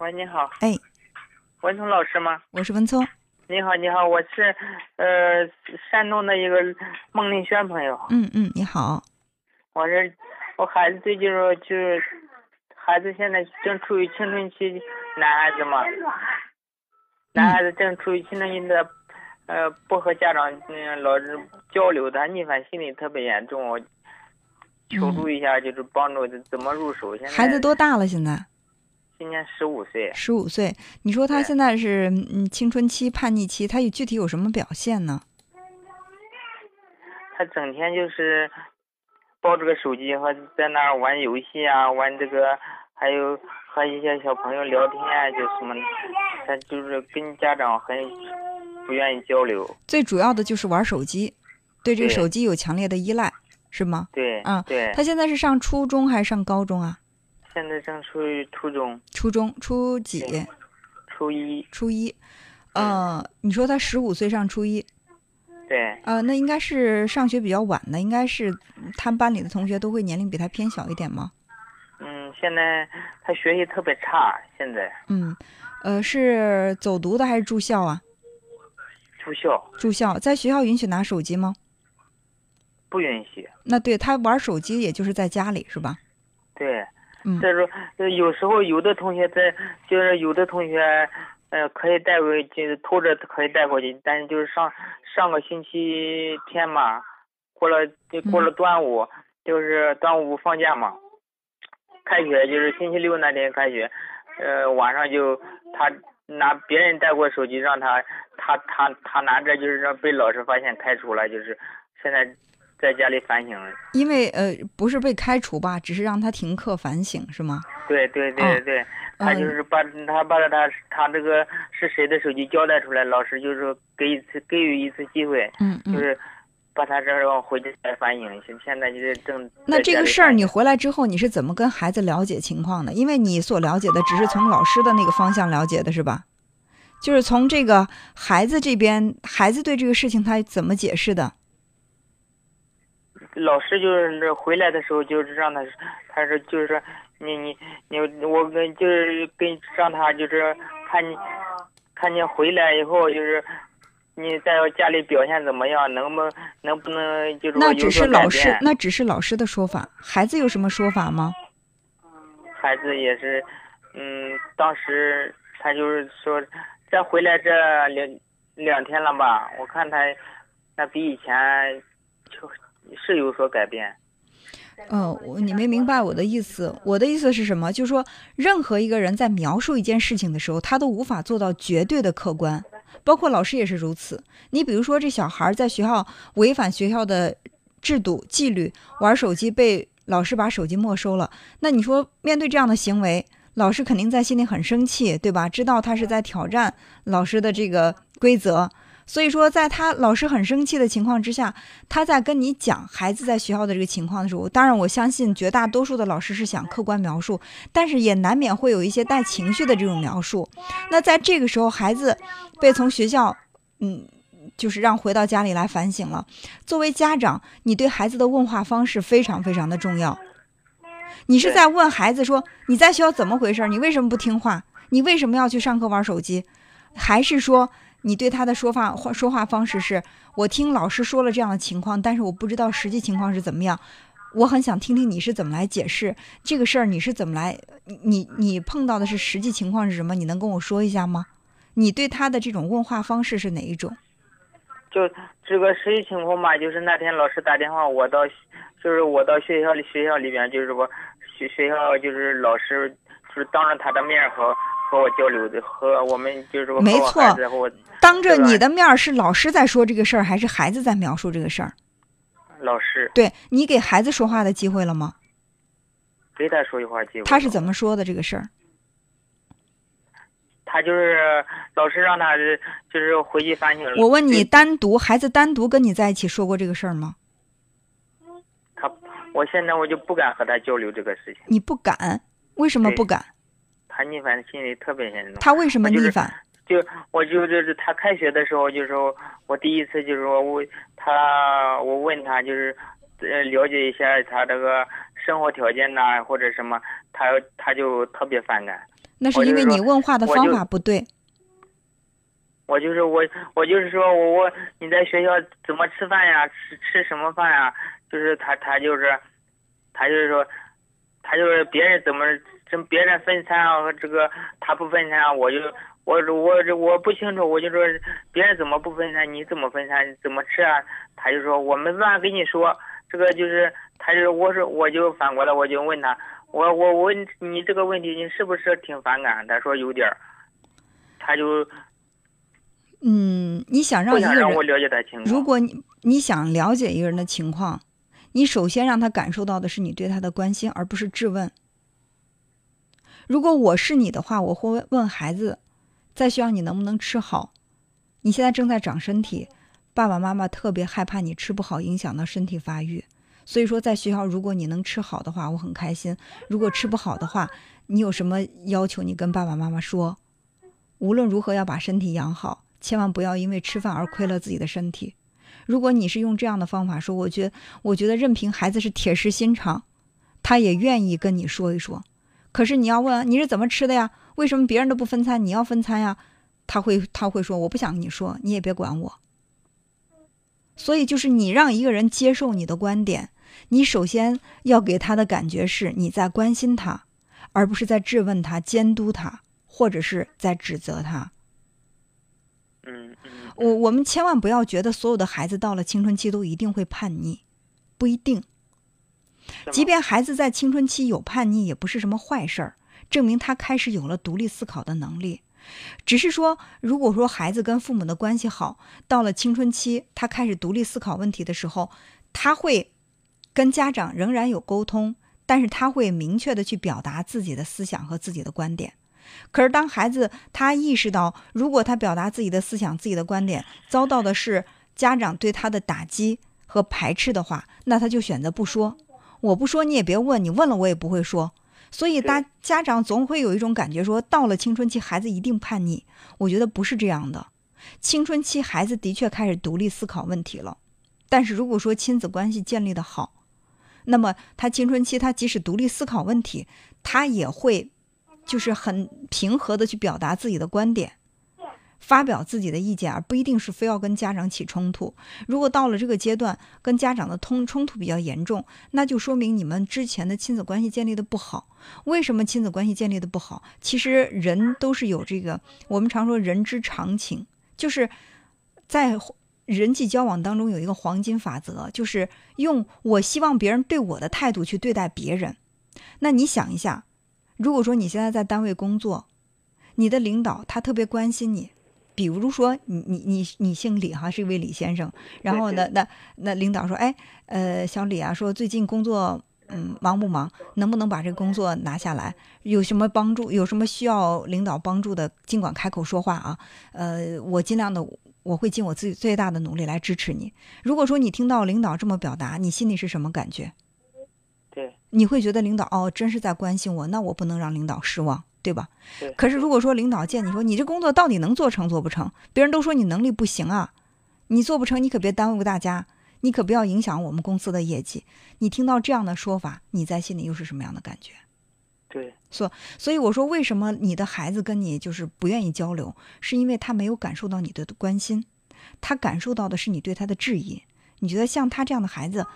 喂，你好，哎，文聪老师吗？我是文聪。你好，你好，我是呃山东的一个孟令轩朋友。嗯嗯，你好。我是我孩子最近说就是孩子现在正处于青春期，男孩子嘛，男孩子正处于青春期的，呃，不和家长嗯老是交流，他逆反心理特别严重，我求助一下，就是帮助怎么入手。现在孩子多大了？现在？今年十五岁，十五岁。你说他现在是嗯青春期叛逆期，他有具体有什么表现呢？他整天就是抱着个手机和在那儿玩游戏啊，玩这个，还有和一些小朋友聊天啊，就什么，他就是跟家长很不愿意交流。最主要的就是玩手机，对这个手机有强烈的依赖，是吗？对，嗯，对。他现在是上初中还是上高中啊？现在正处于初中，初中初几？初一。初一，呃，你说他十五岁上初一，对。呃，那应该是上学比较晚的，应该是他们班里的同学都会年龄比他偏小一点吗？嗯，现在他学习特别差，现在。嗯，呃，是走读的还是住校啊？住校。住校，在学校允许拿手机吗？不允许。那对他玩手机，也就是在家里是吧？对。再说，有时候有的同学在，就是有的同学，呃，可以带回，就是偷着可以带过去。但是就是上上个星期天嘛，过了就过了端午，就是端午放假嘛，开学就是星期六那天开学，呃，晚上就他拿别人带过手机，让他他他他拿着就是让被老师发现开除了，就是现在。在家里反省，因为呃不是被开除吧，只是让他停课反省是吗？对对对对，他就是把他把他他这个是谁的手机交代出来，老师就是给一次给予一次机会，嗯嗯，就是把他这让回家反省。现现在就是正那这个事儿你回来之后你是怎么跟孩子了解情况的？因为你所了解的只是从老师的那个方向了解的是吧？就是从这个孩子这边，孩子对这个事情他怎么解释的？老师就是那回来的时候，就是让他，他说就是说你你你我跟就是跟让他就是看你看你回来以后就是你在家里表现怎么样，能不能不能就是那只是老师，那只是老师的说法，孩子有什么说法吗？孩子也是，嗯，当时他就是说再回来这两两天了吧，我看他那比以前就。是有所改变，嗯，我你没明白我的意思。我的意思是什么？就是说，任何一个人在描述一件事情的时候，他都无法做到绝对的客观，包括老师也是如此。你比如说，这小孩在学校违反学校的制度纪律，玩手机被老师把手机没收了，那你说面对这样的行为，老师肯定在心里很生气，对吧？知道他是在挑战老师的这个规则。所以说，在他老师很生气的情况之下，他在跟你讲孩子在学校的这个情况的时候，当然我相信绝大多数的老师是想客观描述，但是也难免会有一些带情绪的这种描述。那在这个时候，孩子被从学校，嗯，就是让回到家里来反省了。作为家长，你对孩子的问话方式非常非常的重要。你是在问孩子说你在学校怎么回事？你为什么不听话？你为什么要去上课玩手机？还是说？你对他的说话话说话方式是，我听老师说了这样的情况，但是我不知道实际情况是怎么样，我很想听听你是怎么来解释这个事儿，你是怎么来，你你碰到的是实际情况是什么？你能跟我说一下吗？你对他的这种问话方式是哪一种？就这个实际情况嘛，就是那天老师打电话，我到，就是我到学校里学校里边，就是我学学校就是老师就是当着他的面和。和我交流的，和我们就是说，没错。当着你的面是老师在说这个事儿，还是孩子在描述这个事儿？老师。对你给孩子说话的机会了吗？给他说句话机会。他是怎么说的这个事儿？他就是老师让他就是回去反省。我问你，单独孩子单独跟你在一起说过这个事儿吗？他，我现在我就不敢和他交流这个事情。你不敢？为什么不敢？他逆反心理特别严重。他为什么逆反？就我就就是他开学的时候，就是说我第一次就是说我他我问他就是呃了解一下他这个生活条件呐或者什么，他他就特别反感。那是因为你问话的方法不对。我就是我，我就是说我我你在学校怎么吃饭呀？吃吃什么饭呀？就是他他就是，他就是说，他就是别人怎么跟别人分餐啊？这个他不分餐，我就我我这我不清楚，我就说别人怎么不分餐，你怎么分餐？怎么吃啊？他就说我没办法跟你说，这个就是他就是我说我就反过来我就问他，我我问你这个问题你是不是挺反感？他说有点儿，他就。嗯，你想让一个人，如果你你想了解一个人的情况，你首先让他感受到的是你对他的关心，而不是质问。如果我是你的话，我会问孩子，在学校你能不能吃好？你现在正在长身体，爸爸妈妈特别害怕你吃不好，影响到身体发育。所以说，在学校如果你能吃好的话，我很开心；如果吃不好的话，你有什么要求，你跟爸爸妈妈说。无论如何要把身体养好。千万不要因为吃饭而亏了自己的身体。如果你是用这样的方法说，我觉，我觉得任凭孩子是铁石心肠，他也愿意跟你说一说。可是你要问你是怎么吃的呀？为什么别人都不分餐，你要分餐呀？他会他会说我不想跟你说，你也别管我。所以就是你让一个人接受你的观点，你首先要给他的感觉是你在关心他，而不是在质问他、监督他，或者是在指责他。嗯嗯，我我们千万不要觉得所有的孩子到了青春期都一定会叛逆，不一定。即便孩子在青春期有叛逆，也不是什么坏事儿，证明他开始有了独立思考的能力。只是说，如果说孩子跟父母的关系好，到了青春期，他开始独立思考问题的时候，他会跟家长仍然有沟通，但是他会明确的去表达自己的思想和自己的观点。可是，当孩子他意识到，如果他表达自己的思想、自己的观点，遭到的是家长对他的打击和排斥的话，那他就选择不说。我不说，你也别问，你问了我也不会说。所以，大家长总会有一种感觉，说到了青春期，孩子一定叛逆。我觉得不是这样的。青春期孩子的确开始独立思考问题了，但是如果说亲子关系建立的好，那么他青春期他即使独立思考问题，他也会。就是很平和的去表达自己的观点，发表自己的意见，而不一定是非要跟家长起冲突。如果到了这个阶段，跟家长的通冲突比较严重，那就说明你们之前的亲子关系建立的不好。为什么亲子关系建立的不好？其实人都是有这个，我们常说人之常情，就是在人际交往当中有一个黄金法则，就是用我希望别人对我的态度去对待别人。那你想一下。如果说你现在在单位工作，你的领导他特别关心你，比如说你你你你姓李哈，是一位李先生，然后呢，那那领导说，哎，呃，小李啊，说最近工作嗯忙不忙？能不能把这个工作拿下来？有什么帮助？有什么需要领导帮助的，尽管开口说话啊。呃，我尽量的，我会尽我自己最大的努力来支持你。如果说你听到领导这么表达，你心里是什么感觉？对你会觉得领导哦，真是在关心我，那我不能让领导失望，对吧？可是如果说领导见你说你这工作到底能做成做不成，别人都说你能力不行啊，你做不成，你可别耽误大家，你可不要影响我们公司的业绩。你听到这样的说法，你在心里又是什么样的感觉？对，所所以我说，为什么你的孩子跟你就是不愿意交流，是因为他没有感受到你的关心，他感受到的是你对他的质疑。你觉得像他这样的孩子，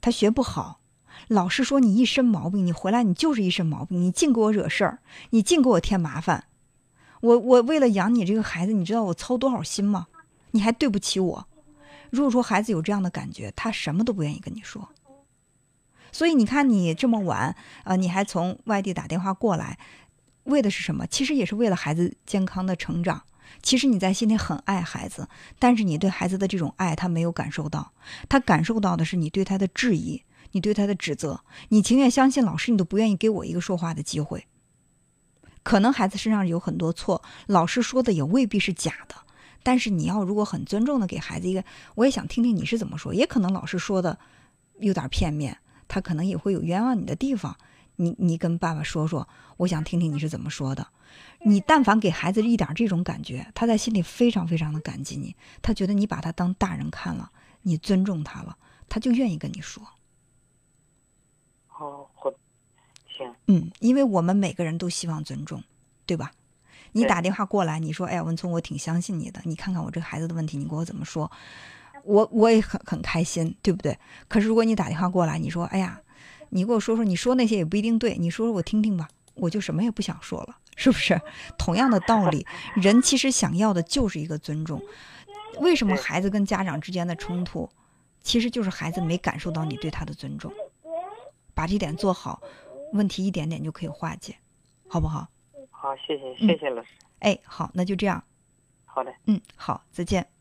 他学不好。老师说你一身毛病，你回来你就是一身毛病，你净给我惹事儿，你净给我添麻烦。我我为了养你这个孩子，你知道我操多少心吗？你还对不起我。如果说孩子有这样的感觉，他什么都不愿意跟你说。所以你看你这么晚啊，你还从外地打电话过来，为的是什么？其实也是为了孩子健康的成长。其实你在心里很爱孩子，但是你对孩子的这种爱他没有感受到，他感受到的是你对他的质疑。你对他的指责，你情愿相信老师，你都不愿意给我一个说话的机会。可能孩子身上有很多错，老师说的也未必是假的。但是你要如果很尊重的给孩子一个，我也想听听你是怎么说。也可能老师说的有点片面，他可能也会有冤枉你的地方。你你跟爸爸说说，我想听听你是怎么说的。你但凡给孩子一点这种感觉，他在心里非常非常的感激你，他觉得你把他当大人看了，你尊重他了，他就愿意跟你说。好，好，行。嗯，因为我们每个人都希望尊重，对吧？你打电话过来，你说，哎呀，文聪，我挺相信你的，你看看我这个孩子的问题，你给我怎么说？我我也很很开心，对不对？可是如果你打电话过来，你说，哎呀，你给我说说，你说那些也不一定对，你说说我听听吧，我就什么也不想说了，是不是？同样的道理，人其实想要的就是一个尊重。为什么孩子跟家长之间的冲突，其实就是孩子没感受到你对他的尊重。把这点做好，问题一点点就可以化解，好不好？好，谢谢嗯谢谢老师。哎，好，那就这样。好的。嗯，好，再见。